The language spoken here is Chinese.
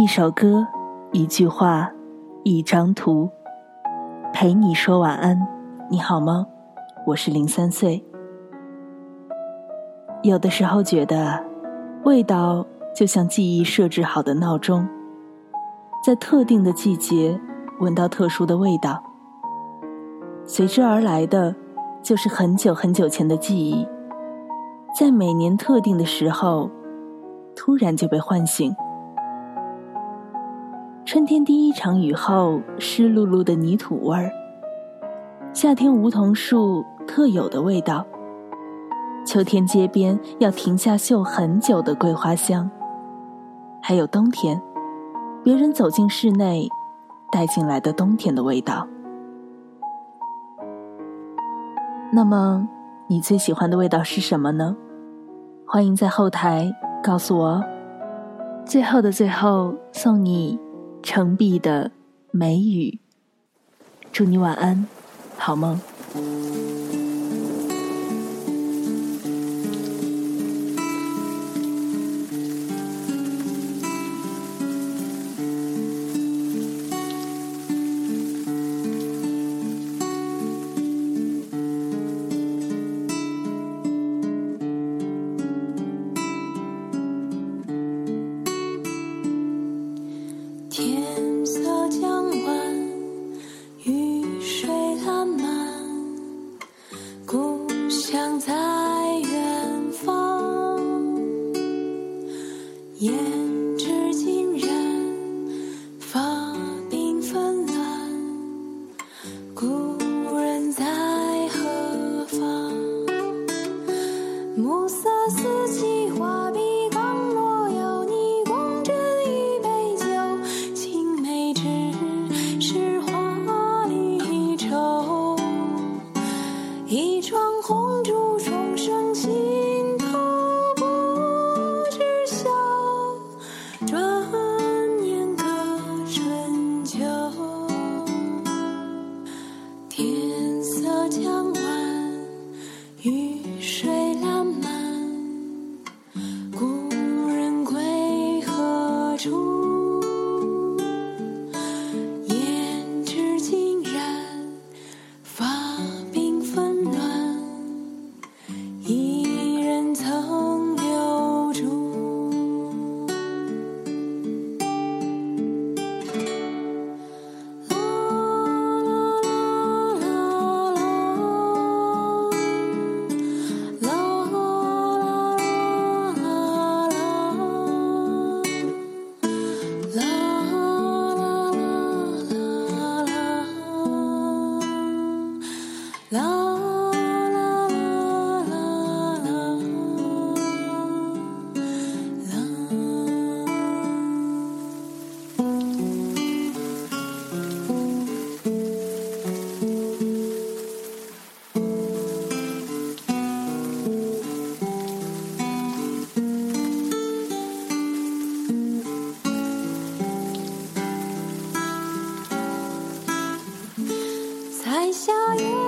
一首歌，一句话，一张图，陪你说晚安。你好吗？我是零三岁。有的时候觉得，味道就像记忆设置好的闹钟，在特定的季节闻到特殊的味道，随之而来的就是很久很久前的记忆，在每年特定的时候，突然就被唤醒。春天第一场雨后，湿漉漉的泥土味儿；夏天梧桐树特有的味道；秋天街边要停下嗅很久的桂花香；还有冬天，别人走进室内带进来的冬天的味道。那么，你最喜欢的味道是什么呢？欢迎在后台告诉我。最后的最后，送你。澄碧的梅雨，祝你晚安，好梦。暮色四起，画笔刚落，有你共斟一杯酒。青梅只是话离愁，一串红烛，众生心头不知晓。转眼隔春秋，天色将晚，雨。看下雨。